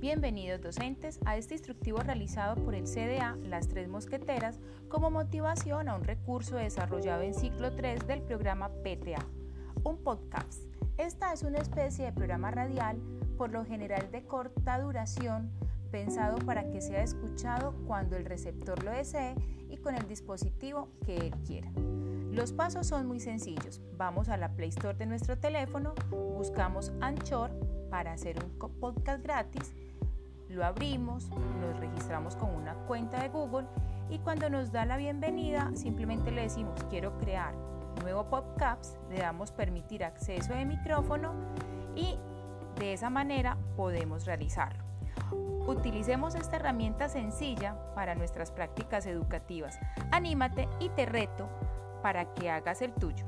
Bienvenidos docentes a este instructivo realizado por el CDA Las Tres Mosqueteras como motivación a un recurso desarrollado en ciclo 3 del programa PTA, un podcast. Esta es una especie de programa radial, por lo general de corta duración, pensado para que sea escuchado cuando el receptor lo desee y con el dispositivo que él quiera. Los pasos son muy sencillos. Vamos a la Play Store de nuestro teléfono, buscamos Anchor para hacer un podcast gratis, lo abrimos, nos registramos con una cuenta de Google y cuando nos da la bienvenida simplemente le decimos quiero crear nuevo podcast, le damos permitir acceso de micrófono y de esa manera podemos realizarlo. Utilicemos esta herramienta sencilla para nuestras prácticas educativas. Anímate y te reto para que hagas el tuyo.